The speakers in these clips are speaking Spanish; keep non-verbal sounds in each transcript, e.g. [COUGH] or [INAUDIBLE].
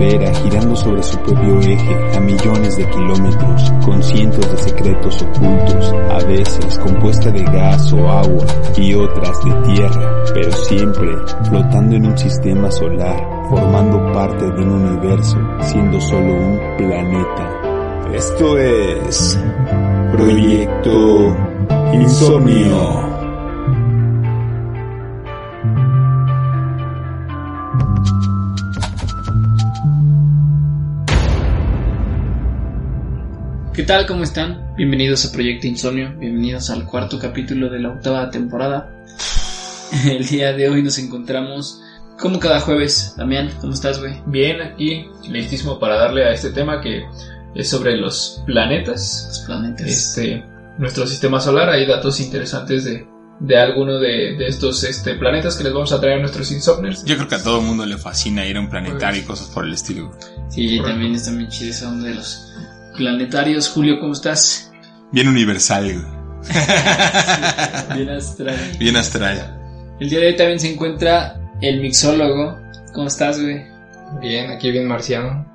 esfera girando sobre su propio eje a millones de kilómetros, con cientos de secretos ocultos, a veces compuesta de gas o agua y otras de tierra, pero siempre flotando en un sistema solar, formando parte de un universo, siendo solo un planeta. Esto es Proyecto Insomnio. ¿Qué tal? ¿Cómo están? Bienvenidos a Proyecto Insomnio, bienvenidos al cuarto capítulo de la octava temporada. [LAUGHS] El día de hoy nos encontramos como cada jueves. Damián, ¿cómo estás, güey? Bien, aquí listísimo para darle a este tema que es sobre los planetas. Los planetas. Este, nuestro sistema solar, hay datos interesantes de, de alguno de, de estos este, planetas que les vamos a traer a nuestros insomnios. Yo creo que a todo el mundo le fascina ir a un planetario y cosas por el estilo. Sí, también está muy chido esa onda de los planetarios. Julio, ¿cómo estás? Bien universal. Bien astral. Bien astral. El día de hoy también se encuentra el mixólogo. ¿Cómo estás, güey? Bien, aquí bien marciano.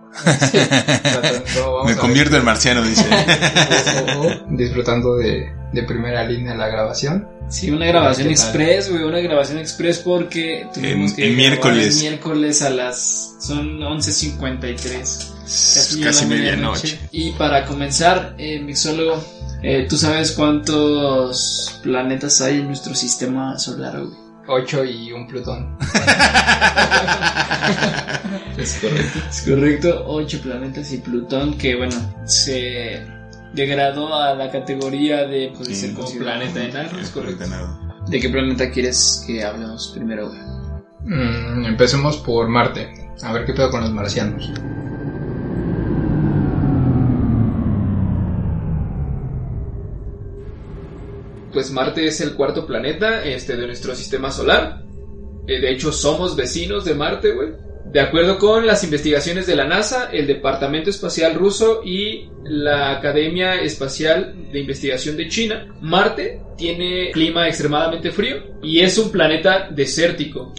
Me convierto en marciano, dice. [LAUGHS] Disfrutando de, de primera línea la grabación. Sí, una grabación express, güey, una grabación express porque tuvimos En- que en miércoles. el miércoles a las son 11:53. Casi, la medianoche. Y para comenzar, eh, mixólogo, eh, ¿tú sabes cuántos planetas hay en nuestro sistema solar, güey? 8 y un Plutón. [LAUGHS] [LAUGHS] [LAUGHS] Es correcto. Es correcto, 8 planetas y Plutón que, bueno, se degradó a la categoría de pues, Sí, ser como planeta enano, es correcto. ¿De qué planeta quieres que hablemos primero, güey? Mm, empecemos por Marte. A ver qué pedo con los marcianos. Pues Marte es el cuarto planeta este, de nuestro sistema solar. Eh, de hecho, somos vecinos de Marte, güey. De acuerdo con las investigaciones de la NASA, el Departamento Espacial Ruso y la Academia Espacial de Investigación de China, Marte tiene clima extremadamente frío y es un planeta desértico.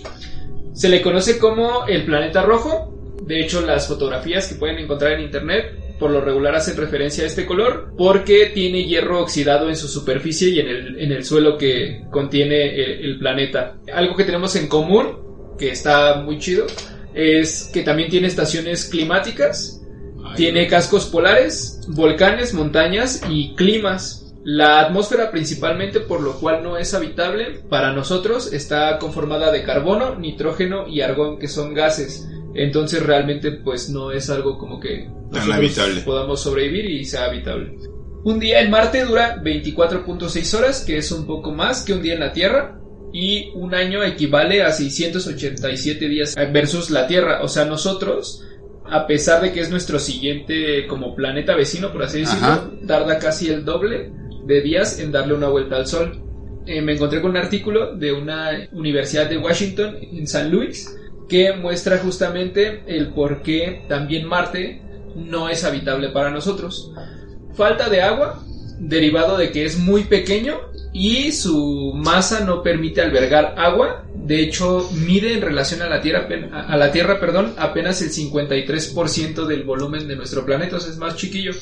Se le conoce como el planeta rojo. De hecho, las fotografías que pueden encontrar en internet por lo regular hacen referencia a este color porque tiene hierro oxidado en su superficie y en el, suelo que contiene el planeta. Algo que tenemos en común, que está muy chido, es que también tiene estaciones climáticas, Ay, tiene cascos polares, volcanes, montañas y climas. La atmósfera principalmente, por lo cual no es habitable para nosotros, está conformada de carbono, nitrógeno y argón, que son gases. Entonces realmente pues no es algo como que Tan nosotros habitable. podamos sobrevivir y sea habitable. Un día en Marte dura 24.6 horas, que es un poco más que un día en la Tierra, y un año equivale a 687 días versus la Tierra. O sea, nosotros, a pesar de que es nuestro siguiente como planeta vecino, por así decirlo, Ajá. tarda casi el doble de días en darle una vuelta al Sol. Eh, me encontré con un artículo de una universidad de Washington en San Luis que muestra justamente el por qué también Marte no es habitable para nosotros. Falta de agua, derivado de que es muy pequeño y su masa no permite albergar agua. De hecho, mide en relación a la Tierra, a a la tierra perdón, apenas el 53% del volumen de nuestro planeta, o sea, es más chiquillo.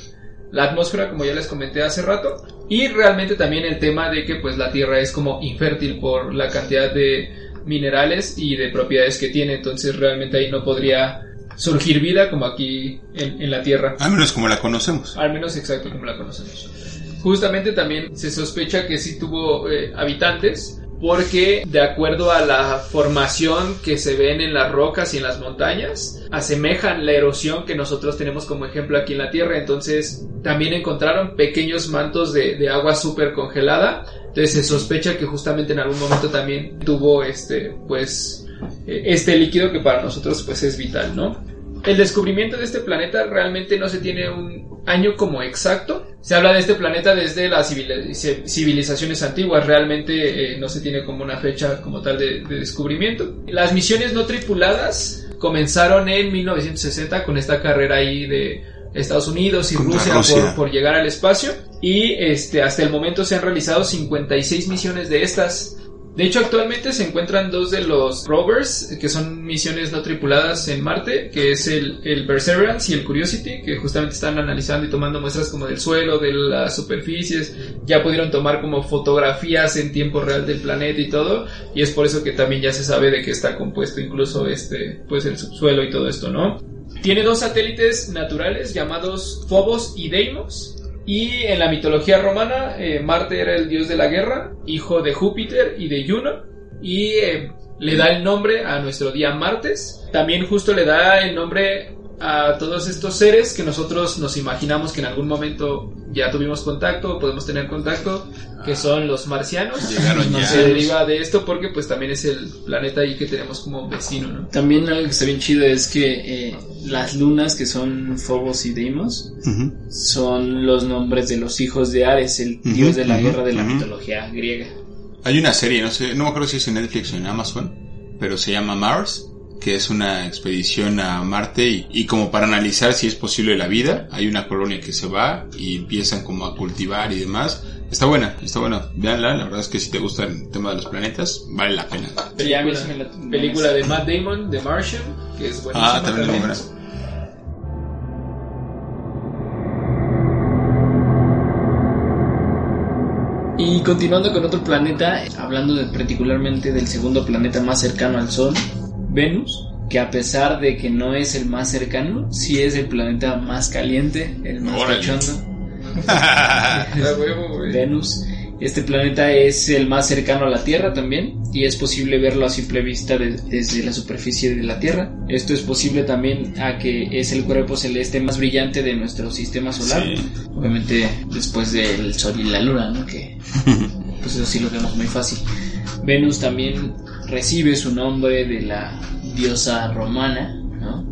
La atmósfera, como ya les comenté hace rato, y realmente también el tema de que pues la Tierra es como infértil por la cantidad de minerales y de propiedades que tiene, entonces realmente ahí no podría surgir vida como aquí en, en la Tierra. Al menos como la conocemos. Al menos exacto como la conocemos. Justamente también se sospecha que sí tuvo eh, habitantes porque de acuerdo a la formación que se ven en las rocas y en las montañas, asemejan la erosión que nosotros tenemos como ejemplo aquí en la Tierra. Entonces también encontraron pequeños mantos de, agua súper congelada. Entonces se sospecha que justamente en algún momento también tuvo este, pues, eh, este líquido que para nosotros pues es vital, ¿no? El descubrimiento de este planeta realmente no se tiene un año como exacto. Se habla de este planeta desde las civili- civilizaciones antiguas, realmente eh, no se tiene como una fecha como tal de, de descubrimiento. Las misiones no tripuladas comenzaron en 1960 con esta carrera ahí de Estados Unidos y Rusia. Por, por llegar al espacio y este hasta el momento se han realizado 56 misiones de estas De hecho, actualmente se encuentran dos de los rovers, que son misiones no tripuladas en Marte, que es el, el Perseverance y el Curiosity, que justamente están analizando y tomando muestras como del suelo, de las superficies, ya pudieron tomar como fotografías en tiempo real del planeta y todo, y es por eso que también ya se sabe de qué está compuesto incluso este, pues el subsuelo y todo esto, ¿no? Tiene dos satélites naturales llamados Phobos y Deimos, y en la mitología romana, eh, Marte era el dios de la guerra, hijo de Júpiter y de Juno, y eh, le da el nombre a nuestro día martes. También justo le da el nombre a todos estos seres que nosotros nos imaginamos que en algún momento ya tuvimos contacto o podemos tener contacto, que son los marcianos. Llegaron No ya. se deriva de esto porque pues también es el planeta ahí que tenemos como vecino, ¿no? También algo que está bien chido es que eh, las lunas, que son Phobos y Deimos, son los nombres de los hijos de Ares, el dios de la guerra de la mitología griega. Hay una serie, no sé, no me acuerdo si es en Netflix o en Amazon, pero se llama Mars, que es una expedición a Marte y, y como para analizar si es posible la vida, hay una colonia que se va y empiezan como a cultivar y demás. Está buena, está buena. Veanla, la verdad es que si te gusta el tema de los planetas, vale la pena. Película, película de Matt Damon, The Martian, que es buenísima Ah, también muy buena. Y continuando con otro planeta, hablando de- particularmente del segundo planeta más cercano al Sol, Venus, que a pesar de que no es el más cercano, sí es el planeta más caliente, el más Órale. cachondo. [LAUGHS] Ah, huevo, güey. Venus. Este planeta es el más cercano a la Tierra también y es posible verlo a simple vista de- desde la superficie de la Tierra. Esto es posible también a que es el cuerpo celeste más brillante de nuestro sistema solar. Sí. Obviamente después del Sol y la Luna, ¿no? Que [LAUGHS] pues eso sí lo vemos muy fácil. Venus también recibe su nombre de la diosa romana, ¿no?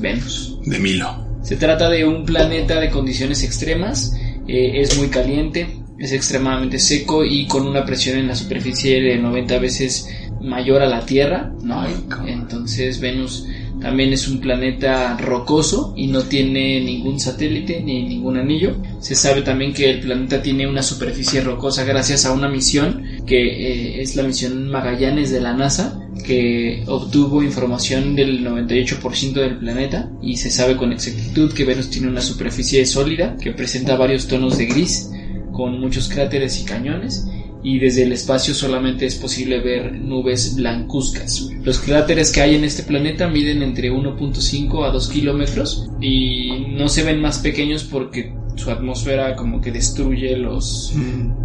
Venus. De Milo. Se trata de un planeta de condiciones extremas, eh, es muy caliente, es extremadamente seco y con una presión en la superficie de 90 veces mayor a la Tierra, ¿no? Ay, cabrón. Entonces Venus también es un planeta rocoso y no tiene ningún satélite ni ningún anillo. Se sabe también que el planeta tiene una superficie rocosa gracias a una misión que eh, es la misión Magallanes de la NASA que obtuvo información del 98% del planeta y se sabe con exactitud que Venus tiene una superficie sólida que presenta varios tonos de gris con muchos cráteres y cañones y desde el espacio solamente es posible ver nubes blancuzcas. Los cráteres que hay en este planeta miden entre 1.5 a 2 kilómetros y no se ven más pequeños porque su atmósfera como que destruye los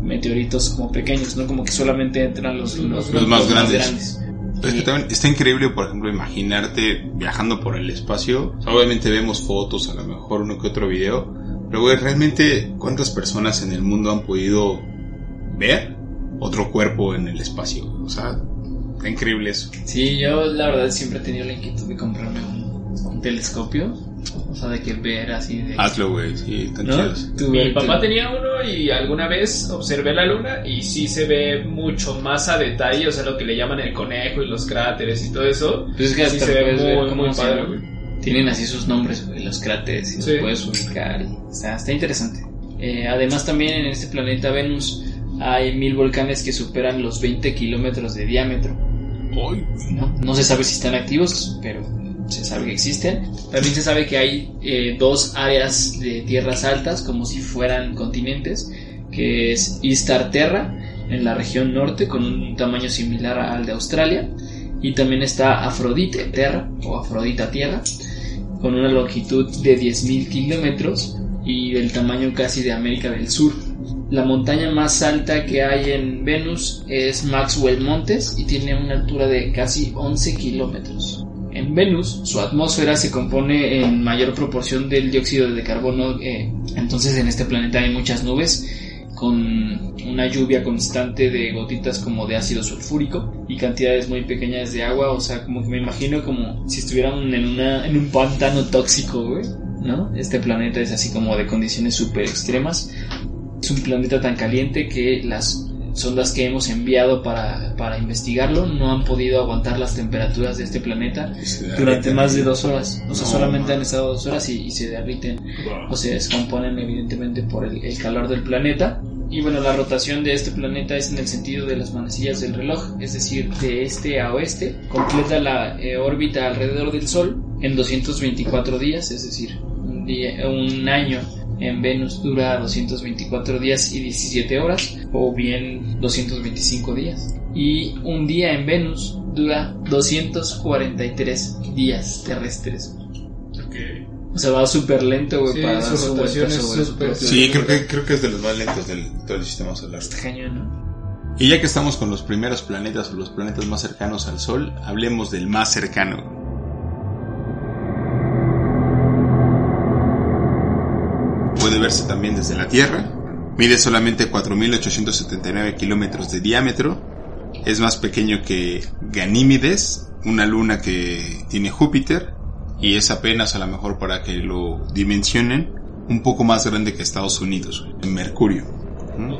meteoritos como pequeños, ¿no? Como que solamente entran los, los, Los más grandes. grandes. Es que también está increíble, por ejemplo, imaginarte viajando por el espacio. O sea, obviamente vemos fotos, a lo mejor uno que otro video. Pero, güey, realmente, ¿cuántas personas en el mundo han podido ver otro cuerpo en el espacio? O sea, está increíble eso. Sí, yo la verdad siempre he tenido la inquietud de comprarme un, un telescopio. O sea, de que ver así de... Hazlo, güey, sí, están ¿no? chidos. Mi papá tenía uno y alguna vez observé la luna y sí se ve mucho más a detalle, o sea, lo que le llaman el conejo y los cráteres y todo eso. Pues es que sí hasta se ve muy, cómo muy padre, güey. Tienen así sus nombres, güey, los cráteres, y Sí. los puedes ubicar. y- o sea, está interesante. Eh, además, también en este planeta Venus hay mil volcanes que superan los 20 kilómetros de diámetro. ¿no? No se sabe si están activos, pero se sabe que existen. También se sabe que hay eh, dos áreas de tierras altas, como si fueran continentes, que es Istar Terra, en la región norte, con un tamaño similar al de Australia, y también está Afrodite Terra, o Afrodita Tierra, con una longitud de 10.000 kilómetros y del tamaño casi de América del Sur. La montaña más alta que hay en Venus es Maxwell Montes y tiene una altura de casi 11 kilómetros. En Venus, su atmósfera se compone en mayor proporción del dióxido de carbono, eh, entonces en este planeta hay muchas nubes con una lluvia constante de gotitas como de ácido sulfúrico y cantidades muy pequeñas de agua, o sea, como que me imagino como si estuvieran en, una, en un pantano tóxico, ¿no? Este planeta es así como de condiciones súper extremas. Es un planeta tan caliente que las sondas que hemos enviado para, para investigarlo no han podido aguantar las temperaturas de este planeta durante más de dos horas. O sea, No, solamente man. han estado dos horas y, y se derriten o se descomponen evidentemente por el, el calor del planeta. Y bueno, la rotación de este planeta es en el sentido de las manecillas del reloj, es decir, de este a oeste. Completa la eh, órbita alrededor del Sol en 224 días, es decir, un, día, un año en Venus dura 224 días y 17 horas, o bien 225 días. Y un día en Venus dura 243 días terrestres. O sea, va súper lento, güey, Sí, para dar su vuelta sobre Sí, creo que, creo que es de los más lentos del todo el sistema solar. Está cañón, ¿no? Y ya que estamos con los primeros planetas o los planetas más cercanos al Sol, hablemos del más cercano. Puede verse también desde la Tierra. Mide solamente 4.879 kilómetros de diámetro. Es más pequeño que Ganímedes, una luna que tiene Júpiter. Y es apenas, a lo mejor para que lo dimensionen, un poco más grande que Estados Unidos, en Mercurio. ¿Mm?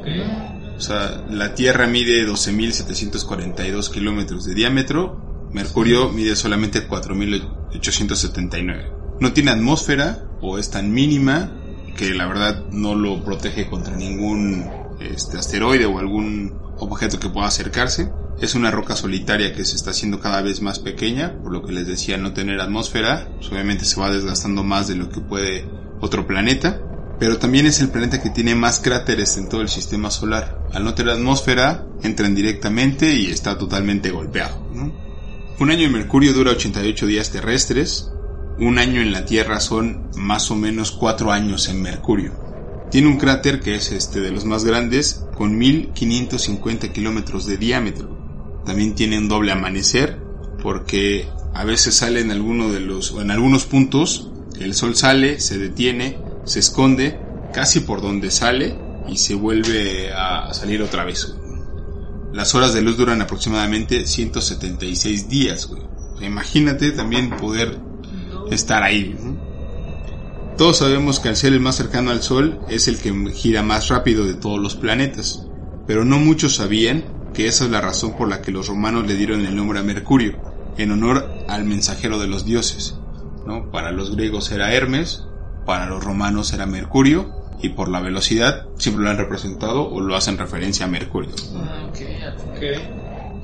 O sea, la Tierra mide 12.742 kilómetros de diámetro, Mercurio mide solamente 4.879. No tiene atmósfera o es tan mínima que la verdad no lo protege contra ningún este, asteroide o algún objeto que pueda acercarse. Es una roca solitaria que se está haciendo cada vez más pequeña, por lo que les decía no tener atmósfera, pues obviamente se va desgastando más de lo que puede otro planeta pero también es el planeta que tiene más cráteres en todo el sistema solar. Al no tener atmósfera, entran directamente y está totalmente golpeado. Un año en Mercurio dura 88 días terrestres, un año en la Tierra son más o menos 4 años en Mercurio. Tiene un cráter que es este de los más grandes, con 1550 kilómetros de diámetro. También tiene un doble amanecer, porque a veces sale en de los, en algunos puntos, el sol sale, se detiene, se esconde casi por donde sale y se vuelve a salir otra vez. Las horas de luz duran aproximadamente 176 días, güey. Imagínate también poder estar ahí. Todos sabemos que al ser el más cercano al Sol es el que gira más rápido de todos los planetas, pero no muchos sabían que esa es la razón por la que los romanos le dieron el nombre a Mercurio, en honor al mensajero de los dioses. ¿no? Para los griegos era Hermes, para los romanos era Mercurio, y por la velocidad siempre lo han representado o lo hacen referencia a Mercurio. Ah, ok. Ok.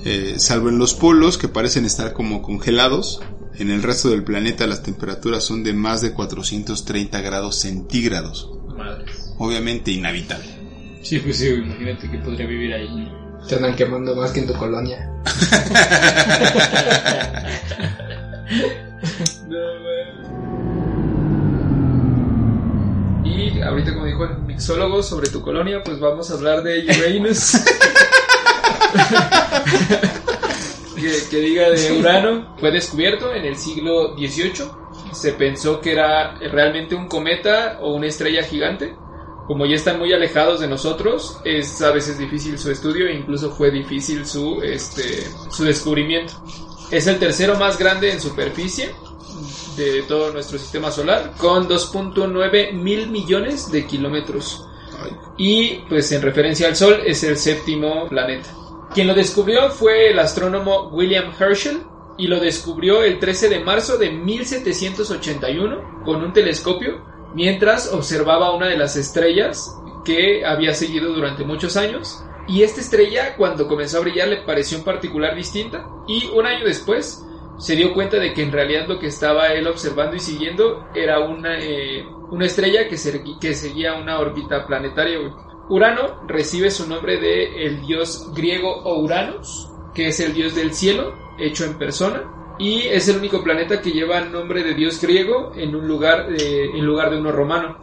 Eh, salvo en los polos que parecen estar como congelados, en el resto del planeta las temperaturas son de más de 430 grados centígrados. Madre. Obviamente inhabitable. Sí, pues sí, imagínate que podría vivir ahí. ¿no? Te andan quemando más que en tu colonia. [LAUGHS] Y ahorita como dijo el mixólogo sobre tu colonia, pues vamos a hablar de Uranus. [LAUGHS] que, que diga de Urano. Fue descubierto en el siglo XVIII. Se pensó que era realmente un cometa o una estrella gigante. Como ya están muy alejados de nosotros, es a veces difícil su estudio e incluso fue difícil su, este, su descubrimiento. Es el tercero más grande en superficie de todo nuestro sistema solar, con 2.9 mil millones de kilómetros. Y pues en referencia al Sol es el séptimo planeta. Quien lo descubrió fue el astrónomo William Herschel y lo descubrió el 13 de marzo de 1781 con un telescopio mientras observaba una de las estrellas que había seguido durante muchos años. Y esta estrella cuando comenzó a brillar le pareció en particular distinta y un año después se dio cuenta de que en realidad lo que estaba él observando y siguiendo era una, eh, una estrella que, que seguía una órbita planetaria. Urano recibe su nombre de el dios griego Ouranos, que es el dios del cielo, hecho en persona, y es el único planeta que lleva el nombre de dios griego en un lugar eh, en lugar de uno romano.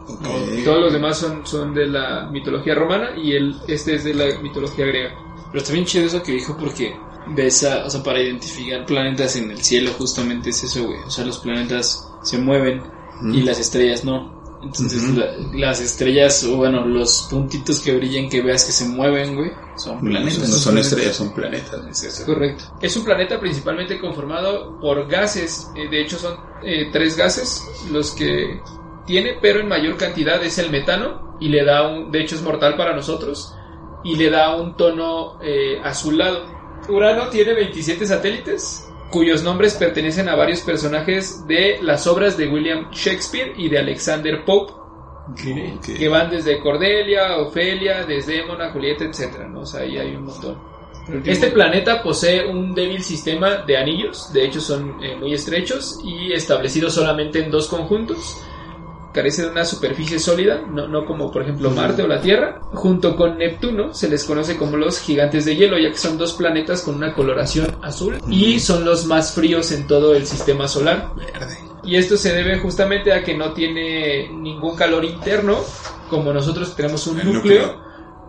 Todos los demás son, son de la mitología romana y el, este es de la mitología griega. Pero está bien chido eso que dijo porque ves a, o sea, para identificar planetas en el cielo justamente es eso, güey. O sea, los planetas se mueven y las estrellas no. Entonces la- las estrellas, o bueno, los puntitos que brillan que veas que se mueven, güey, son No planetas. son estrellas, son planetas. Es eso. Correcto. Es un planeta principalmente conformado por gases. eh, de hecho, son eh, tres gases los que tiene, pero en mayor cantidad es el metano. Y le da un. De hecho, es mortal para nosotros. Y le da un tono eh, azulado. Urano tiene 27 satélites. Cuyos nombres pertenecen a varios personajes de las obras de William Shakespeare y de Alexander Pope. Que van desde Cordelia, Ofelia, Desdémona, Julieta, etcétera, ¿no? O sea, ahí hay un montón. Este planeta posee un débil sistema de anillos, de hecho son eh, muy estrechos y establecidos solamente en dos conjuntos. Carece de una superficie sólida, no, no como por ejemplo Marte o la Tierra. Junto con Neptuno se les conoce como los gigantes de hielo, ya que son dos planetas con una coloración azul y son los más fríos en todo el sistema solar. Verde. Y esto se debe justamente a que no tiene ningún calor interno, como nosotros tenemos un núcleo.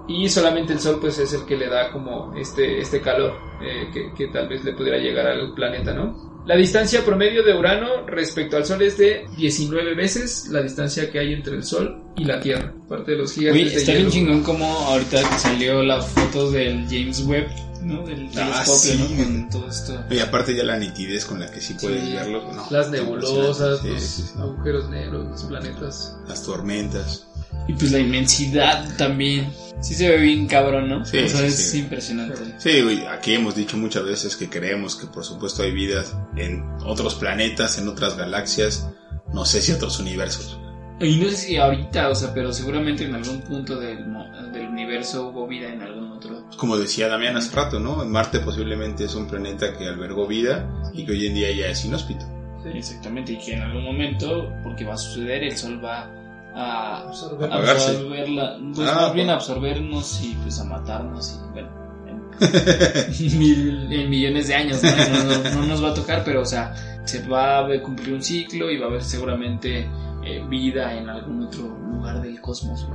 y solamente el Sol pues es el que le da como este, este calor eh, que, que tal vez le pudiera llegar al planeta, ¿no? La distancia promedio de Urano respecto al Sol es de 19 veces la distancia que hay entre el Sol y la Tierra, parte de los gigantes de está bien chingón como ahorita que salió la foto del James Webb, ¿no? Del Ah, telescopio, sí. ¿no? Con todo esto. Y aparte ya la nitidez con la que sí puedes Sí. verlo. no, Las nebulosas, los Sí, sí, sí. agujeros negros, los planetas. Las tormentas. Y pues la inmensidad también. Sí se ve bien cabrón, ¿no? Sí, o sea, sí, es sí. impresionante. Sí, güey, aquí hemos dicho muchas veces que creemos que por supuesto hay vidas en otros planetas, en otras galaxias, no sé si otros universos. Y no sé si ahorita, o sea, pero seguramente en algún punto del, del universo hubo vida en algún otro. Como decía Damián hace rato, ¿no? Marte posiblemente es un planeta que albergó vida y que hoy en día ya es inhóspito. Exactamente, y que en algún momento, porque va a suceder, el sol va a Absorber. Absorberla, pues Ah, más bien a absorbernos y pues a matarnos y bueno, en, [LAUGHS] mil- en millones de años, ¿no? No, no- no nos va a tocar, pero o sea, se va a cumplir un ciclo y va a haber seguramente eh, vida en algún otro lugar del cosmos.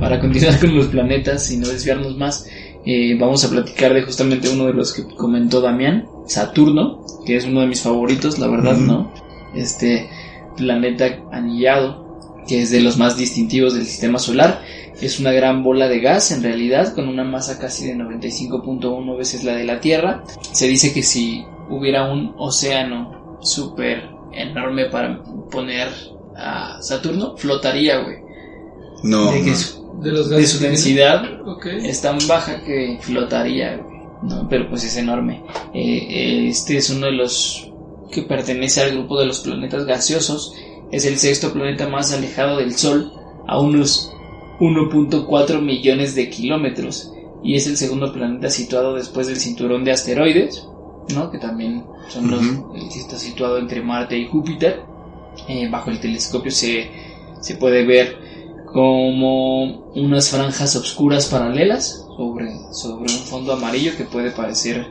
Para continuar con los planetas y no desviarnos más, eh, vamos a platicar de justamente uno de los que comentó Damián, Saturno, que es uno de mis favoritos, la verdad. ¿no? Este planeta anillado, que es de los más distintivos del sistema solar, es una gran bola de gas en realidad, con una masa casi de 95.1 veces la de la Tierra. Se dice que si hubiera un océano súper enorme para poner a Saturno, flotaría, güey. No, de, que no. su, De los de gases su densidad es tan baja que flotaría, ¿no? Pero pues es enorme. Eh, eh, este es uno de los que pertenece al grupo de los planetas gaseosos. Es el sexto planeta más alejado del Sol, a unos 1.4 millones de kilómetros. Y es el segundo planeta situado después del cinturón de asteroides, ¿no? Que también son los, que está situado entre Marte y Júpiter. Eh, bajo el telescopio se, se puede ver como unas franjas oscuras paralelas sobre, sobre un fondo amarillo que puede parecer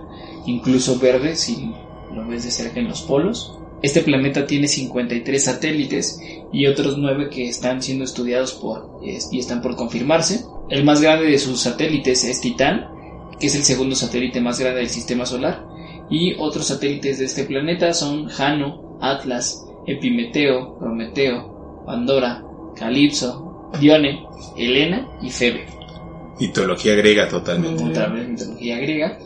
incluso verde si lo ves de cerca en los polos. Este planeta tiene 53 satélites y otros 9 que están siendo estudiados por, y están por confirmarse. El más grande de sus satélites es Titán, que es el segundo satélite más grande del sistema solar. Y otros satélites de este planeta son Jano, Atlas, Epimeteo, Prometeo, Pandora, Calipso, Dione, Helena y Febe. Mitología griega totalmente. Vez mitología griega.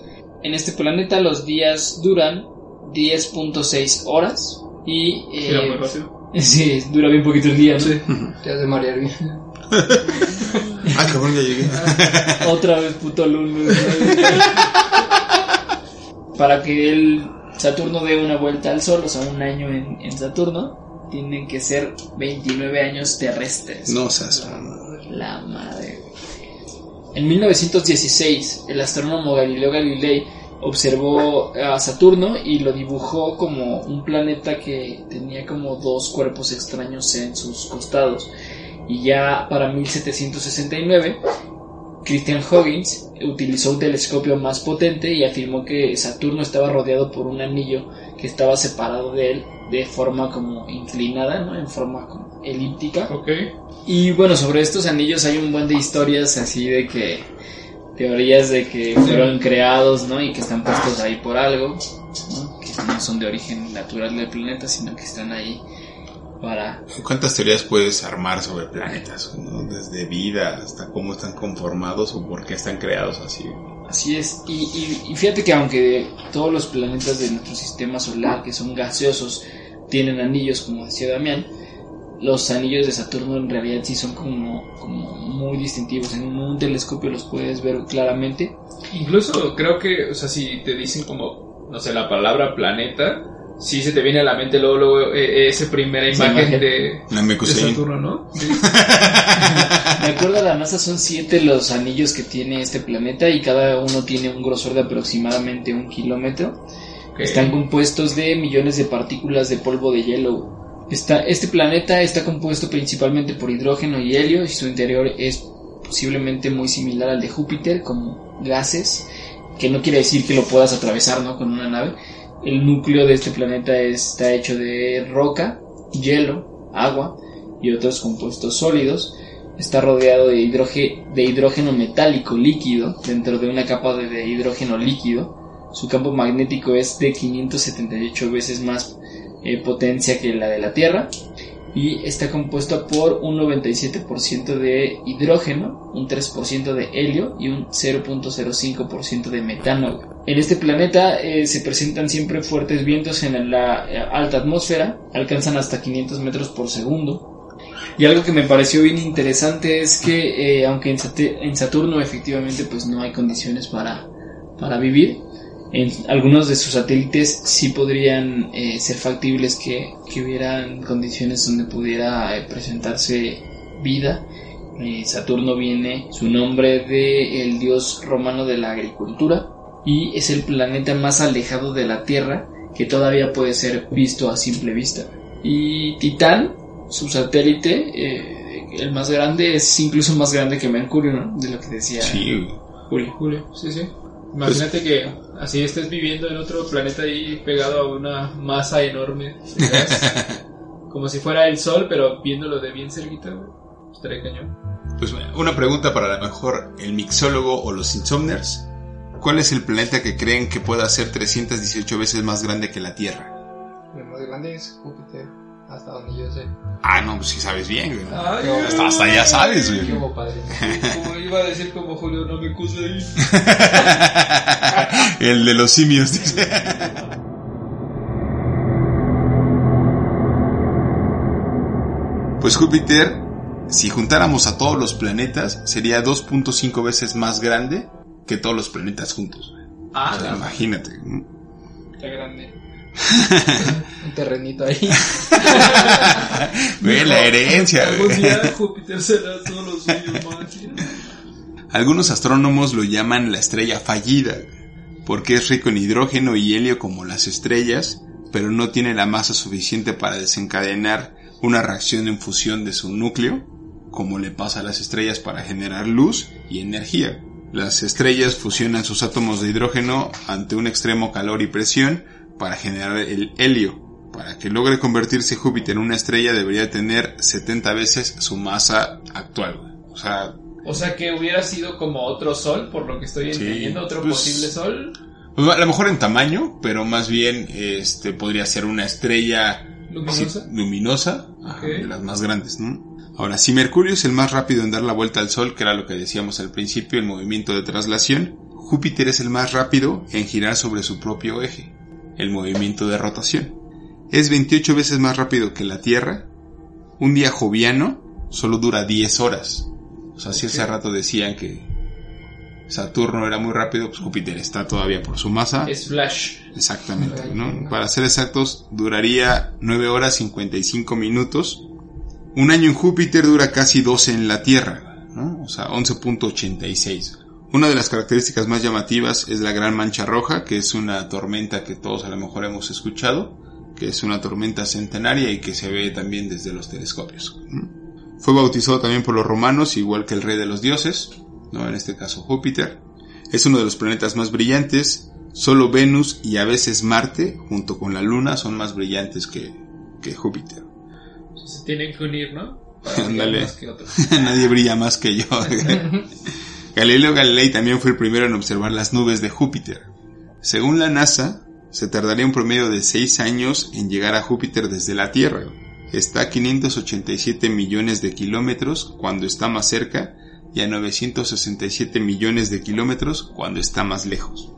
En este planeta los días duran 10.6 horas y... eh, Era muy rápido. [LAUGHS] Sí, dura bien poquito el día, ¿no? Sí. [LAUGHS] Te has de marear bien. [LAUGHS] Ah, cabrón, ya llegué. Otra vez puto lunes. Para que el Saturno dé una vuelta al Sol, o sea, un año en, en Saturno, tienen que ser 29 años terrestres. No seas. La madre. güey. En 1916, el astrónomo Galileo Galilei observó a Saturno y lo dibujó como un planeta que tenía como dos cuerpos extraños en sus costados. Y ya para 1769, Christian Huygens utilizó un telescopio más potente y afirmó que Saturno estaba rodeado por un anillo que estaba separado de él de forma como inclinada, ¿no? En forma como elíptica. Y bueno, sobre estos anillos hay un buen de historias así de que teorías de que fueron creados, ¿no? Y que están puestos ahí por algo, ¿no? Que no son de origen natural del planeta, sino que están ahí para ¿Cuántas teorías puedes armar sobre planetas? ¿no? Desde vida hasta cómo están conformados o por qué están creados así. Así es, y, y- y fíjate que aunque todos los planetas de nuestro sistema solar, que son gaseosos, tienen anillos, como decía Damián, los anillos de Saturno en realidad sí son como, como muy distintivos. En un telescopio los puedes ver claramente. Incluso creo que, o sea, si te dicen como, no sé, la palabra planeta, sí se te viene a la mente luego, luego eh, esa primera Esa imagen, imagen. de, La de. Saturno, ¿no? [LAUGHS] Sí. De acuerdo a la NASA son siete los anillos que tiene este planeta y cada uno tiene un grosor de aproximadamente un kilómetro. Están compuestos de millones de partículas de polvo de hielo. Está, este planeta está compuesto principalmente por hidrógeno y helio y su interior es posiblemente muy similar al de Júpiter como gases, que no quiere decir que lo puedas atravesar ¿no? con una nave. El núcleo de este planeta está hecho de roca, hielo, agua y otros compuestos sólidos. Está rodeado de, hidrógeno metálico líquido dentro de una capa de, de hidrógeno líquido. Su campo magnético es de 578 veces más eh, potencia que la de la Tierra y está compuesto por un 97% de hidrógeno, un 3% de helio y un 0.05% de metano. En este planeta eh, se presentan siempre fuertes vientos en la eh, alta atmósfera, alcanzan hasta 500 metros por segundo. Y algo que me pareció bien interesante es que eh, aunque en, en Saturno efectivamente pues no hay condiciones para, para vivir, en algunos de sus satélites sí podrían eh, ser factibles que, que hubieran condiciones donde pudiera eh, presentarse vida. Saturno viene su nombre de el dios romano de la agricultura y es el planeta más alejado de la Tierra que todavía puede ser visto a simple vista. Y Titán, su satélite, eh, el más grande, es incluso más grande que Mercurio, ¿no? De lo que decía Sí. Julio. Julio, sí, sí. Imagínate que así estés viviendo en otro planeta ahí pegado a una masa enorme de gas, [LAUGHS] como si fuera el sol, pero viéndolo de bien cerquita, güey. Estaría cañón. Pues una pregunta para a lo mejor el mixólogo o los insomners. ¿Cuál es el planeta que creen que pueda ser 318 veces más grande que la Tierra? El más grande es Júpiter, hasta donde yo sé. Ah, no, pues sí sabes bien, güey. Ay, Hasta, hasta ya sabes, güey. hubo, padre. Como iba a decir como Julio, no me cuse ahí. [LAUGHS] el de los simios, dice. Pues Júpiter, si juntáramos a todos los planetas, sería 2.5 veces más grande que todos los planetas juntos. güey. Ah, O sea, no, imagínate. está grande. [LAUGHS] Un terrenito ahí. Ve la herencia. Día Júpiter será todo lo suyo. Algunos astrónomos lo llaman la estrella fallida, porque es rico en hidrógeno y helio como las estrellas, pero no tiene la masa suficiente para desencadenar una reacción en fusión de su núcleo, como le pasa a las estrellas para generar luz y energía. Las estrellas fusionan sus átomos de hidrógeno ante un extremo calor y presión para generar el helio. Para que logre convertirse Júpiter en una estrella debería tener 70 veces su masa actual. O sea, O sea que hubiera sido como otro sol, por lo que estoy Sí, entendiendo, otro pues- posible sol. Pues, a lo mejor en tamaño, pero más bien este podría ser una estrella Luminosa. sí, luminosa, de las más grandes, ¿no? Ahora, si Mercurio es el más rápido en dar la vuelta al Sol, que era lo que decíamos al principio, el movimiento de traslación, Júpiter es el más rápido en girar sobre su propio eje, el movimiento de rotación. Es 28 veces más rápido que la Tierra. Un día joviano solo dura 10 horas. O sea, si hace rato decían que Saturno era muy rápido, pues Júpiter está todavía por su masa. Es Flash. Exactamente, ¿no? Para ser exactos, duraría 9 horas 55 minutos. Un año en Júpiter dura casi 12 en la Tierra, ¿no? O sea, 11.86. Una de las características más llamativas es la Gran Mancha Roja, que es una tormenta que todos a lo mejor hemos escuchado, que es una tormenta centenaria y que se ve también desde los telescopios. Fue bautizado también por los romanos, igual que el rey de los dioses, ¿no? En este caso Júpiter. Es uno de los planetas más brillantes, Solo Venus y a veces Marte, junto con la Luna, son más brillantes que, que Júpiter. Se tienen que unir, ¿no? Para brillar Ándale. más que otros. [LAUGHS] Nadie brilla más que yo. [LAUGHS] Galileo Galilei también fue el primero en observar las nubes de Júpiter. Según la NASA, se tardaría un promedio de 6 años en llegar a Júpiter desde la Tierra. Está a 587 millones de kilómetros cuando está más cerca y a 967 millones de kilómetros cuando está más lejos.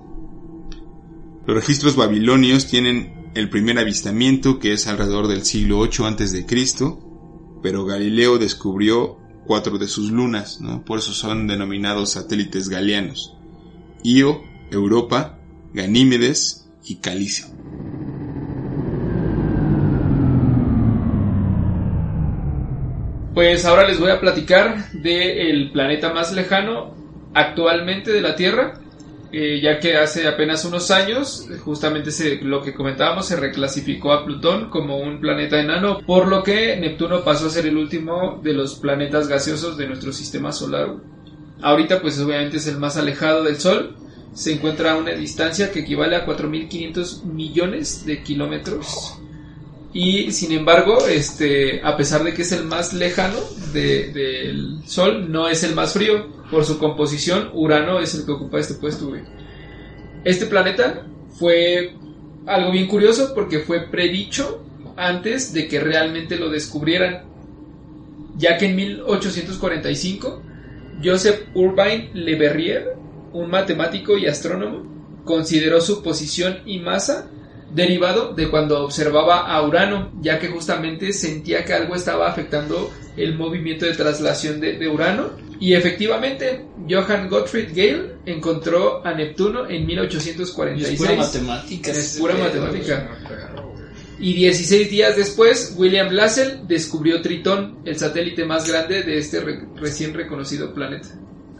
Los registros babilonios tienen el primer avistamiento que es alrededor del siglo 8 antes de Cristo, pero Galileo descubrió cuatro de sus lunas, ¿no? Por eso son denominados satélites galianos. Io, Europa, Ganímedes y Calicio. Pues ahora les voy a platicar del planeta más lejano actualmente de la Tierra, eh, ya que hace apenas unos años, justamente se, lo que comentábamos, se reclasificó a Plutón como un planeta enano, por lo que Neptuno pasó a ser el último de los planetas gaseosos de nuestro sistema solar. Ahorita pues obviamente es el más alejado del Sol, se encuentra a una distancia que equivale a 4.500 millones de kilómetros. Y sin embargo, este, a pesar de que es el más lejano de- del Sol, no es el más frío. Por su composición, Urano es el que ocupa este puesto. Este planeta fue algo bien curioso porque fue predicho antes de que realmente lo descubrieran. Ya que en 1845, Joseph Urbain Le Verrier, un matemático y astrónomo, consideró su posición y masa derivado de cuando observaba a Urano, ya que justamente sentía que algo estaba afectando el movimiento de traslación de, de Urano. Y efectivamente, Johann Gottfried Gale encontró a Neptuno en Y 1846. es pura matemática. Es pura pedo, matemática. Y 16 días después, William Lassell descubrió Tritón, el satélite más grande de este re- recién reconocido planeta.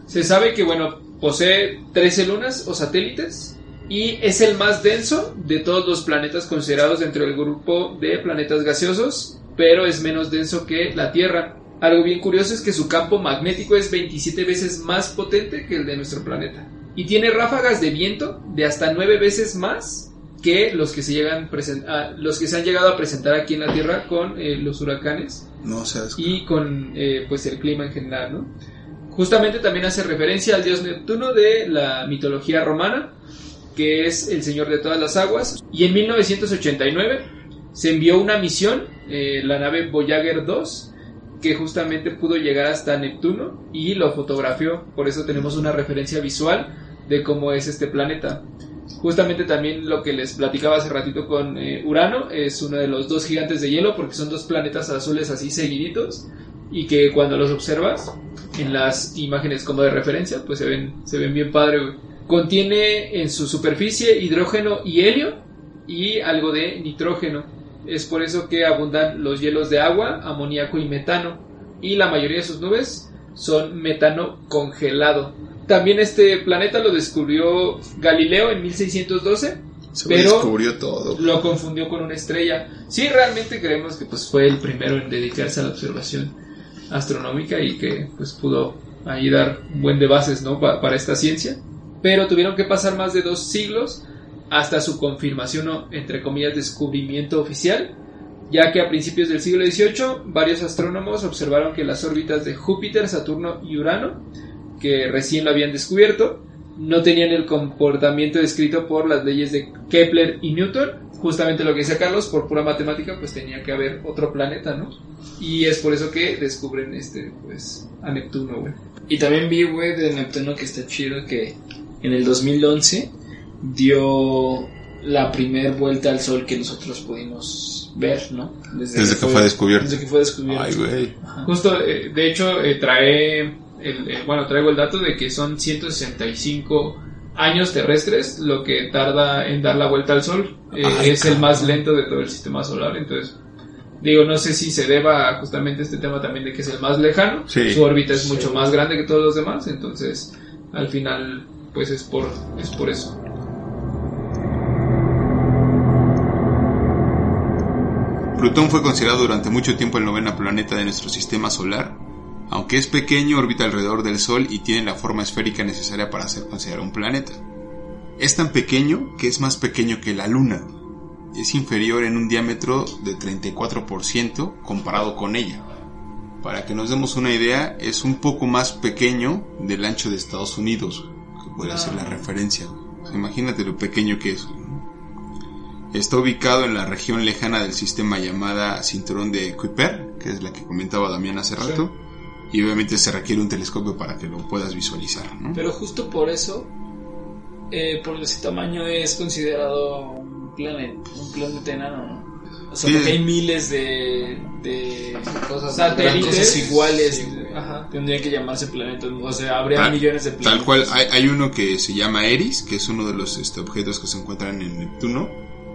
Se sabe que, bueno, posee 13 lunas o satélites y es el más denso de todos los planetas considerados dentro del grupo de planetas gaseosos, pero es menos denso que la Tierra. Algo bien curioso es que su campo magnético es 27 veces más potente que el de nuestro planeta. Y tiene ráfagas de viento de hasta 9 veces más que los que se llegan a- los que se han llegado a presentar aquí en la Tierra con eh, los huracanes No y con eh, pues el clima en general, ¿no? Justamente también hace referencia al dios Neptuno de la mitología romana, que es el señor de todas las aguas. Y en 1989 se envió una misión, eh, la nave Voyager 2, que justamente pudo llegar hasta Neptuno y lo fotografió. Por eso tenemos una referencia visual de cómo es este planeta. Justamente también lo que les platicaba hace ratito con eh, Urano es uno de los dos gigantes de hielo porque son dos planetas azules así seguiditos y que cuando los observas en las imágenes como de referencia pues se ven se ven bien padre. Contiene en su superficie hidrógeno y helio y algo de nitrógeno es por eso que abundan los hielos de agua amoníaco y metano y la mayoría de sus nubes son metano congelado también este planeta lo descubrió Galileo en 1612 Se pero- descubrió todo. lo confundió con una estrella. Sí, realmente creemos que pues fue el primero en dedicarse a la observación astronómica y que pues pudo ahí dar un buen de bases, ¿no? Pa- para esta ciencia. Pero tuvieron que pasar más de dos siglos hasta su confirmación o entre comillas descubrimiento oficial, ya que a principios del siglo XVIII varios astrónomos observaron que las órbitas de Júpiter, Saturno y Urano, que recién lo habían descubierto, no tenían el comportamiento descrito por las leyes de Kepler y Newton. Justamente lo que decía Carlos, por pura matemática, pues tenía que haber otro planeta, ¿no? Y es por eso que descubren este, pues, a Neptuno, güey. Y también vi, güey, de Neptuno que está chido que en el 2011 dio la primer vuelta al Sol que nosotros pudimos ver, ¿no? Desde que fue descubierto. Desde que fue descubierto. Ay, güey. Justo, eh, de hecho, eh, trae, el, eh, bueno, traigo el dato de que son 165 años terrestres lo que tarda en dar la vuelta al Sol. Eh, Ay, es el más lento de todo el sistema solar, entonces... Digo, no sé si se deba a justamente este tema también de que es el más lejano. Sí. Su órbita es mucho más grande que todos los demás, entonces al final pues es por, es por eso. Plutón fue considerado durante mucho tiempo el noveno planeta de nuestro sistema solar. Aunque es pequeño, orbita alrededor del Sol y tiene la forma esférica necesaria para ser considerado un planeta. Es tan pequeño que es más pequeño que la Luna. Es inferior en un diámetro de 34% comparado con ella. Para que nos demos una idea, es un poco más pequeño del ancho de Estados Unidos, puede ser la referencia. Imagínate lo pequeño que es. Está ubicado en la región lejana del sistema llamada Cinturón de Kuiper, que es la que comentaba Damián hace rato. Y obviamente se requiere un telescopio para que lo puedas visualizar, ¿no? Pero justo por eso, eh, por ese tamaño es considerado un planeta, un planeta enano, ¿no? O sea, Sí. porque hay miles de, de cosas, Satélites. cosas iguales. Sí. Ajá. Tendrían que llamarse planetas. O sea, habría Tal- millones de planetas. Tal cual, hay, hay uno que se llama Eris, que es uno de los este, objetos que se encuentran en Neptuno,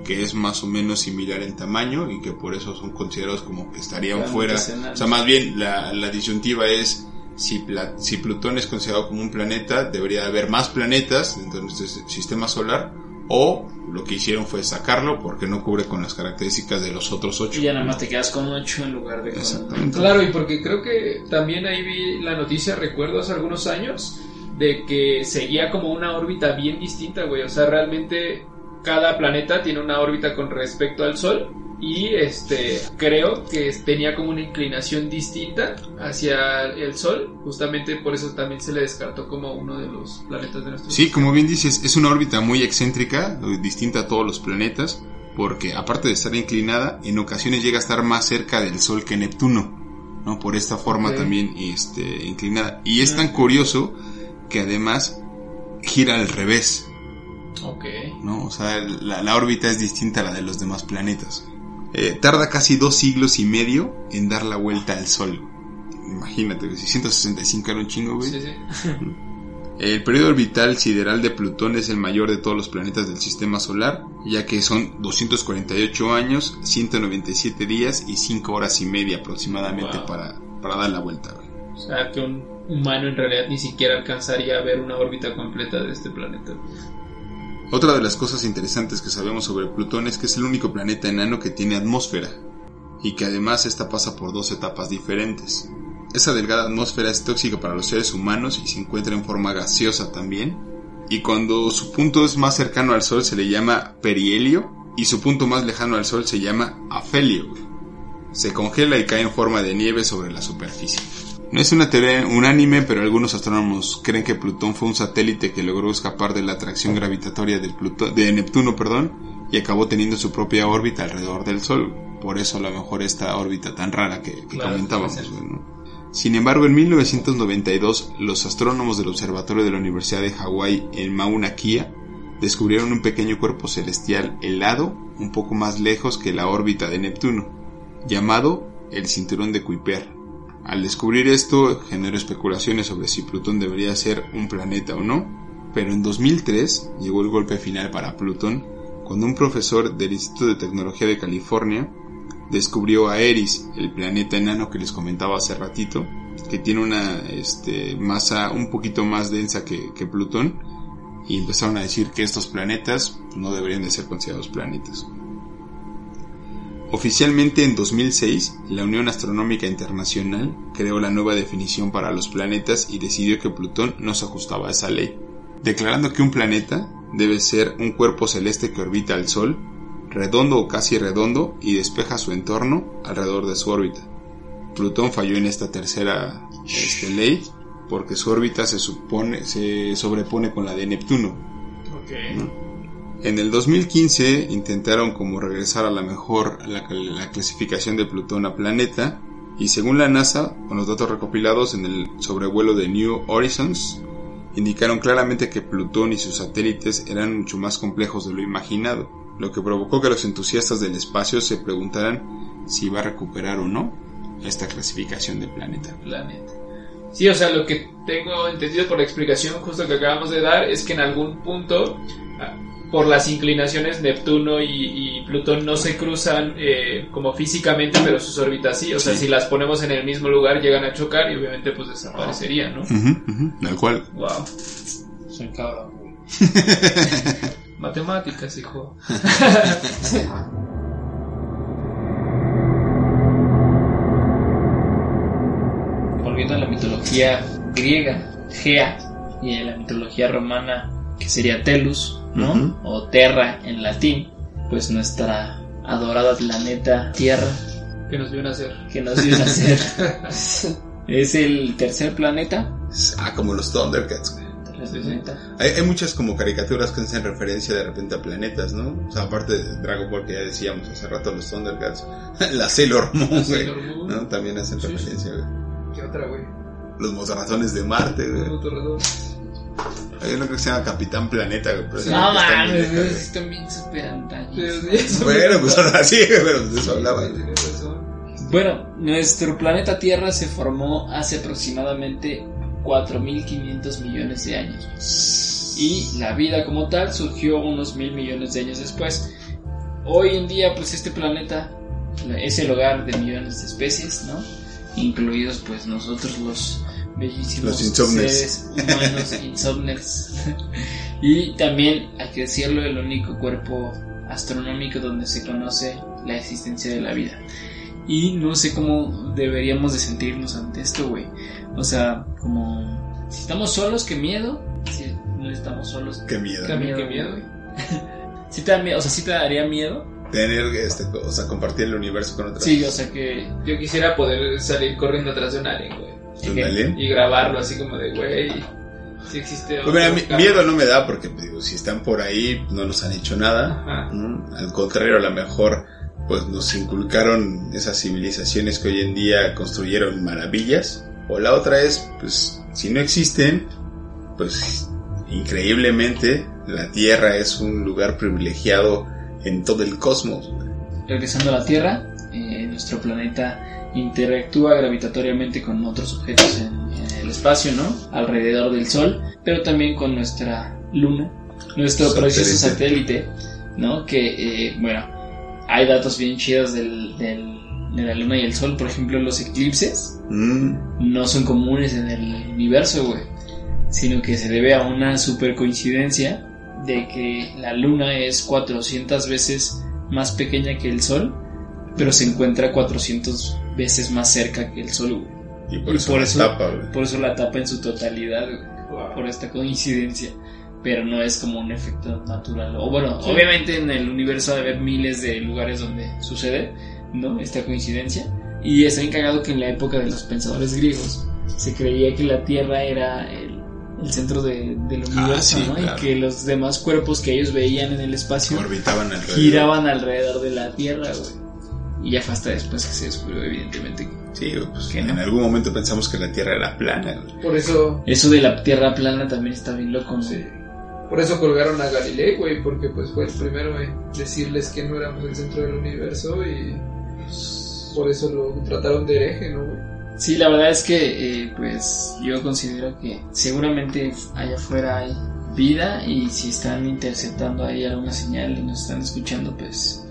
que es más o menos similar en tamaño y que por eso son considerados como que estarían fuera. O sea, más bien la, la disyuntiva es si, Pla- si Plutón es considerado como un planeta, debería haber más planetas dentro de nuestro sistema solar o lo que hicieron fue sacarlo porque no cubre con las características de los otros ocho. Y ya nada más te quedas con 8 en lugar de con... Exactamente. Claro, y porque creo que también ahí vi la noticia, recuerdo hace algunos años, de que seguía como una órbita bien distinta, güey. O sea, realmente cada planeta tiene una órbita con respecto al Sol. Y este creo que tenía como una inclinación distinta hacia el Sol. Justamente por eso también se le descartó como uno de los planetas de nuestro Sí, como bien dices, es una órbita muy excéntrica, distinta a todos los planetas, porque aparte de estar inclinada, en ocasiones llega a estar más cerca del Sol que Neptuno, ¿no? Por esta forma también este, inclinada. Y es tan curioso que además gira al revés, Ok. ¿no? O sea, la, la órbita es distinta a la de los demás planetas. Eh, tarda casi dos siglos y medio en dar la vuelta al Sol. Imagínate, 665 era un chingo, güey. Sí, sí. [LAUGHS] El periodo orbital sideral de Plutón es el mayor de todos los planetas del sistema solar, ya que son 248 años, 197 días y 5 horas y media aproximadamente Wow. para, para dar la vuelta. güey. O sea, que un humano en realidad ni siquiera alcanzaría a ver una órbita completa de este planeta. Otra de las cosas interesantes que sabemos sobre Plutón es que es el único planeta enano que tiene atmósfera, y que además esta pasa por dos etapas diferentes. Esa delgada atmósfera es tóxica para los seres humanos y se encuentra en forma gaseosa también. Y cuando su punto es más cercano al Sol se le llama perihelio y su punto más lejano al Sol se llama afelio. Se congela y cae en forma de nieve sobre la superficie. No es una teoría unánime, pero algunos astrónomos creen que Plutón fue un satélite que logró escapar de la atracción gravitatoria del Pluto- de Neptuno perdón, y acabó teniendo su propia órbita alrededor del Sol. Por eso a lo mejor esta órbita tan rara que, que Claro, comentábamos. Sin embargo, en 1992, los astrónomos del Observatorio de la Universidad de Hawái en Mauna Kea descubrieron un pequeño cuerpo celestial helado un poco más lejos que la órbita de Neptuno, llamado el cinturón de Kuiper. Al descubrir esto, generó especulaciones sobre si Plutón debería ser un planeta o no, pero en 2003 llegó el golpe final para Plutón cuando un profesor del Instituto de Tecnología de California descubrió a Eris, el planeta enano que les comentaba hace ratito, que tiene una este, masa un poquito más densa que, que Plutón, y empezaron a decir que estos planetas no deberían de ser considerados planetas. Oficialmente en 2006, la Unión Astronómica Internacional creó la nueva definición para los planetas y decidió que Plutón no se ajustaba a esa ley, declarando que un planeta debe ser un cuerpo celeste que orbita al Sol, redondo o casi redondo y despeja su entorno alrededor de su órbita. Plutón falló en esta tercera este, ley porque su órbita se supone se sobrepone con la de Neptuno. Ok. En el 2015 intentaron como regresar a la mejor la, la clasificación de Plutón a planeta y según la NASA, con los datos recopilados en el sobrevuelo de New Horizons, indicaron claramente que Plutón y sus satélites eran mucho más complejos de lo imaginado, lo que provocó que los entusiastas del espacio se preguntaran si iba a recuperar o no esta clasificación de planeta. planeta. Sí, o sea, lo que tengo entendido por la explicación justo que acabamos de dar es que en algún punto, ah, por las inclinaciones, Neptuno y, y Plutón no se cruzan eh, como físicamente, pero sus órbitas sí. O sea, Sí. si las ponemos en el mismo lugar, llegan a chocar y obviamente pues desaparecerían, ¿no? Ujú, ujú, tal cual. Wow. Soy cabrón. [LAUGHS] Matemáticas, hijo. Volviendo a la mitología griega, Gea, y en la mitología romana, que sería Telus, ¿no? O Terra en latín, pues nuestra adorada planeta Tierra, ¿Qué nos vieron a hacer? que nos dio a nacer, [LAUGHS] es el tercer planeta. Ah, como los Thundercats. güey. Tercer planeta. Hay, hay muchas como caricaturas que hacen referencia de repente a planetas, ¿no? O sea, aparte de Dragon Ball que ya decíamos hace rato, los Thundercats, [LAUGHS] la Sailor Moon, La Sailor Moon. ¿no? También hacen Sí, sí. referencia, güey. ¿Qué otra, güey? Los motorrazones de Marte, güey. Hay uno que se llama Capitán Planeta, pero No mames, están bien antaños. Bueno, pues ahora sí, [LAUGHS] pero de eso hablaba. Bueno, nuestro planeta Tierra se formó hace aproximadamente 4.500 millones de años. Y la vida como tal surgió unos mil millones de años después. hoy en día pues este planeta es el hogar de millones de especies, ¿no? Incluidos pues nosotros los bellísimos Los insomnes. seres humanos [LAUGHS] insomnes. y también, hay que decirlo, el único cuerpo astronómico donde se conoce la existencia de la vida. Y no sé cómo deberíamos de sentirnos ante esto, güey. O sea, como si estamos solos, qué miedo. Si no estamos solos, Qué miedo. Qué miedo, Qué qué miedo. güey. [LAUGHS] sí te da miedo, o sea, sí te daría miedo. Tener, este, o sea, compartir el universo con otras. Sí, o sea que Yo quisiera poder salir corriendo atrás de un alien, güey. ¿Un alien? Y grabarlo así como de, güey, si existe Pues mira, otro mi- cabrón. miedo no me da porque, digo, si están por ahí, no nos han hecho nada. ¿no? Al contrario, a lo mejor, pues nos inculcaron esas civilizaciones que hoy en día construyeron maravillas. O la otra es, pues, si no existen, pues, increíblemente, la Tierra es un lugar privilegiado en todo el cosmos. regresando a la Tierra, eh, nuestro planeta interactúa gravitatoriamente con otros objetos en, en el espacio, ¿no? Alrededor del Sol, pero también con nuestra Luna, nuestro Satélite. precioso satélite, ¿no? Que, eh, bueno, hay datos bien chidos del, del- de la Luna y el Sol, por ejemplo, los eclipses Mm, no son comunes en el universo, güey, sino que se debe a una super coincidencia de que la luna es 400 veces más pequeña que el sol, pero se encuentra 400 veces más cerca que el sol, güey. y por Y eso por la eso- tapa, güey. Por eso la tapa en su totalidad, güey, por esta coincidencia. Pero no es como un efecto natural. O bueno, Sí. obviamente en el universo ha de haber miles de lugares donde sucede, ¿no? Esta coincidencia. Y está bien cagado que en la época de los pensadores griegos se creía que la Tierra era el, el centro de- del universo, Ah, sí, ¿no? claro. Y que los demás cuerpos que ellos veían en el espacio Orbitaban alrededor. giraban alrededor de la Tierra, güey. Y ya fue hasta después que se descubrió, evidentemente. Sí, pues Que en no. algún momento pensamos que la Tierra era plana. Por eso, Eso de la Tierra plana también está bien loco, ¿no? sí. Por eso colgaron a Galilei, güey, porque pues fue el primero en decirles que no éramos el centro del universo y por eso lo trataron de hereje, ¿no, güey? Sí, la verdad es que eh, pues yo considero que seguramente allá afuera hay vida y si están interceptando ahí alguna señal y nos están escuchando, pues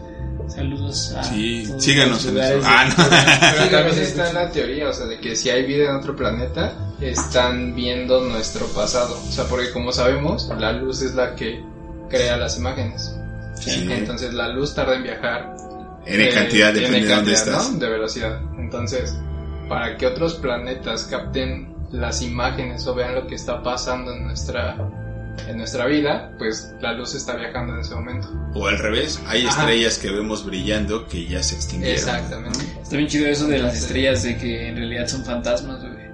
saludos a Sí, todos síganos los en lugares eso. Ah, no. Pero también está sí. la teoría, o sea, de que si hay vida en otro planeta, están viendo nuestro pasado. O sea, porque como sabemos, la luz es la que crea las imágenes. Sí. Entonces la luz tarda en viajar. N eh, cantidad, depende de dónde estás. ¿no? De velocidad. Entonces, para que otros planetas capten las imágenes o vean lo que está pasando en nuestra en nuestra vida, pues la luz está viajando en ese momento. O al revés, hay Ajá. estrellas que vemos brillando que ya se extinguieron. Exactamente. Está bien chido eso de las estrellas, de que en realidad son fantasmas, güey.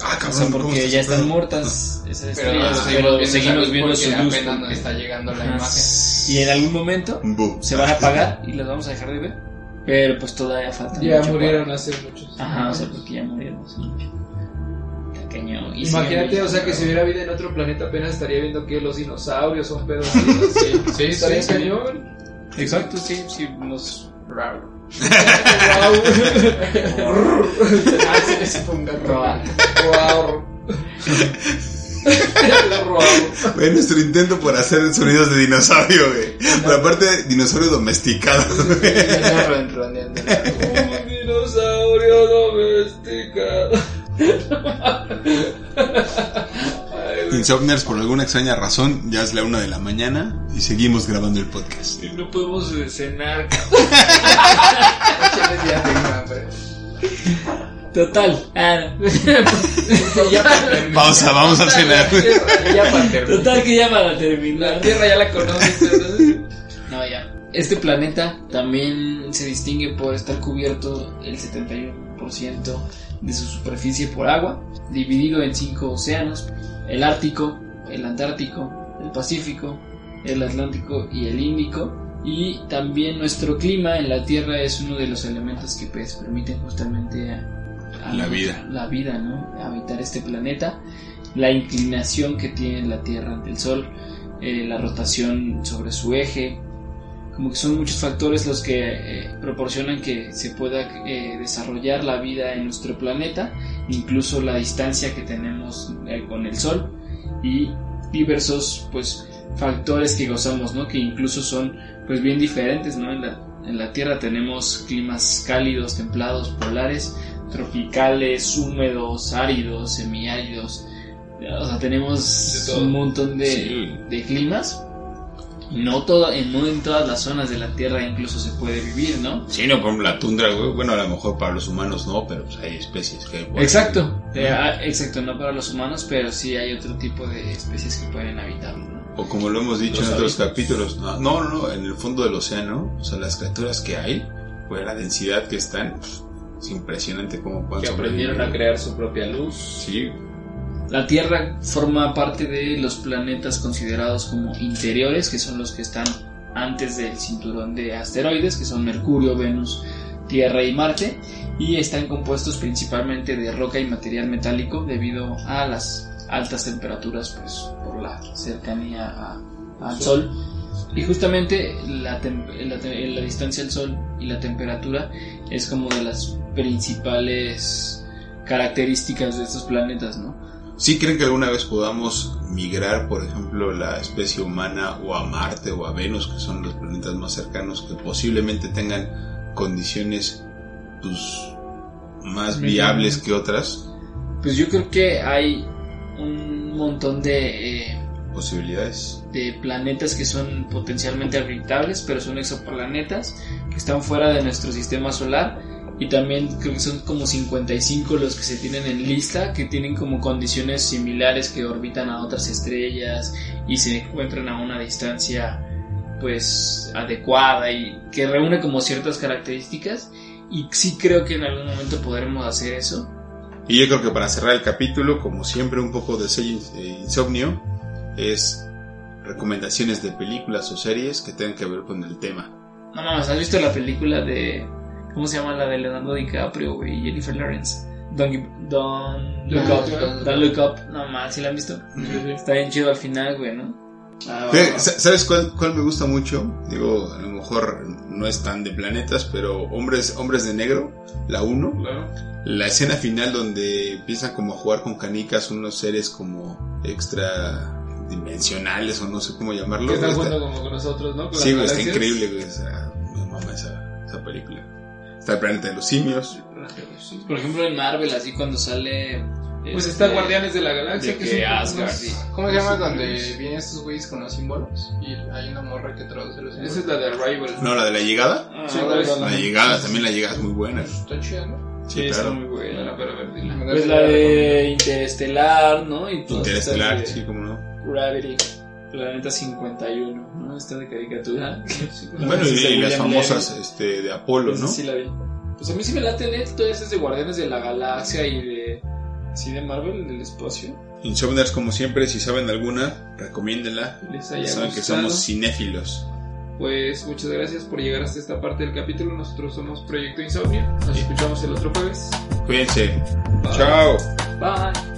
Ah, O cabrón, sea, ¿cómo porque ya están muertas esas Pero, estrellas, pero seguimos viendo su luz. apenas nos porque- está llegando la imagen. Y en algún momento Boom. se van a apagar [LAUGHS] y las vamos a dejar de ver. Pero pues todavía falta Ya mucho murieron para- hace muchos Ajá, o sea, porque ya murieron hace mucho. Y Imagínate, o sea, que si hubiera vida en otro planeta apenas estaría viendo que los dinosaurios son pedos. Sí, sí, Estaría sí, cañón. Exacto, sí, sí, nos... Raro. Ah, fue nuestro intento por hacer sonidos de dinosaurio, güey. Pero aparte, dinosaurio domesticado. Un dinosaurio domesticado. Insomniers, por alguna extraña razón, ya es la una de la mañana y seguimos grabando el podcast. No podemos cenar. Échale ya tengo hambre. Total. Ah, no. [LAUGHS] Ya para terminar. Pausa, vamos a cenar. Ya para terminar. Total que ya para La terminar. Tierra ya la conoces. ¿no? No, ya. Este planeta también se distingue por estar cubierto el 71% de su superficie por agua, dividido en cinco océanos, el Ártico, el Antártico, el Pacífico, el Atlántico y el Índico. Y también nuestro clima en la Tierra es uno de los elementos que pues, permiten justamente a, a La vida. la vida, ¿no? Habitar este planeta, la inclinación que tiene la Tierra ante el Sol, eh, la rotación sobre su eje, como que son muchos factores los que eh, proporcionan que se pueda eh, desarrollar la vida en nuestro planeta, incluso la distancia que tenemos eh, con el Sol y diversos pues factores que gozamos, ¿no? Que incluso son pues bien diferentes, ¿no? En la, en la Tierra tenemos climas cálidos, templados, polares, tropicales, húmedos, áridos, semiáridos. O sea, tenemos un montón de, Sí. de climas. No, todo, en- no en todas las zonas de la Tierra incluso se puede vivir, ¿no? Sí, no, por ejemplo, la tundra, güey. Bueno, a lo mejor para los humanos no, pero pues hay especies que... pueden- Exacto, Eh, ah, exacto, no para los humanos, pero sí hay otro tipo de especies que pueden habitarlo, ¿no? O como lo hemos dicho Los en otros capítulos, no, no, no, en el fondo del océano, o sea, las criaturas que hay, pues la densidad que están, pues, es impresionante cómo pueden Que aprendieron a crear su propia luz. Sí, La Tierra forma parte de los planetas considerados como interiores, que son los que están antes del cinturón de asteroides, que son Mercurio, Venus, Tierra y Marte, y están compuestos principalmente de roca y material metálico debido a las altas temperaturas, pues por la cercanía a- al Sol. Y justamente la, la distancia al Sol y la temperatura es como de las principales características de estos planetas, ¿no? ¿Sí creen que alguna vez podamos migrar, por ejemplo, la especie humana o a Marte o a Venus, que son los planetas más cercanos, que posiblemente tengan condiciones pues, más viables que otras Pues yo creo que hay un montón de, eh, posibilidades? de planetas que son potencialmente habitables, pero son exoplanetas que están fuera de nuestro sistema solar. Y también creo que son como 55 los que se tienen en lista, que tienen como condiciones similares, que orbitan a otras estrellas y se encuentran a una distancia pues adecuada y que reúne como ciertas características. Y sí creo que en algún momento podremos hacer eso. Y yo creo que para cerrar el capítulo, como siempre, un poco de eh, insomnio, es recomendaciones de películas o series que tengan que ver con el tema. No mames, ¿has visto la película de. ¿Cómo se llama la de Leonardo DiCaprio, güey? y Jennifer Lawrence. Don't, Give- don't Look Up. Don't Don't Look Up. No mames, ¿sí la han visto? Está bien chido al final, güey, ¿no? Ah, Fe- va, va. sa- ¿Sabes cuál, cuál me gusta mucho? Digo, a lo mejor no es tan de planetas, pero Hombres, Hombres de Negro, la 1, Claro. la escena final donde empiezan como a jugar con canicas unos seres como extra dimensionales o no sé cómo llamarlo. Que están Está- jugando como con nosotros, ¿no? Con sí, güey, está increíble, güey. me mama esa, esa película. Está el planeta de los simios. Por ejemplo, en Marvel, así cuando sale. Pues este, está Guardianes de la Galaxia. de que que Asgard unos- ¿Cómo se llama donde vienen estos güeyes con los símbolos? Y hay una morra que traduce los símbolos. Esa es la de Arrival. No, la de la llegada. Ah, Sí, güey, pues, La llegada, también la llegada es muy buena. Está chida, ¿no? Sí, Sí, está claro. muy buena. Bueno, pero a ver, dila. Pues la de Interestelar, ¿no? Y Interestelar, sí, como no. Gravity. Planeta 51, ¿no? Esta de caricatura. [LAUGHS] Bueno, y, y las famosas este, de Apolo, ¿no? sí la vi. Pues a mí sí me late net todas esas de Guardianes de la Galaxia y de. Sí, de Marvel, del espacio. Insomners, como siempre, si saben alguna, recomiéndenla. Les haya Saben que somos cinéfilos. Pues muchas gracias por llegar hasta esta parte del capítulo. Nosotros somos Proyecto Insomnio. Nos escuchamos el otro jueves. Cuídense. Bye. Chao. Bye.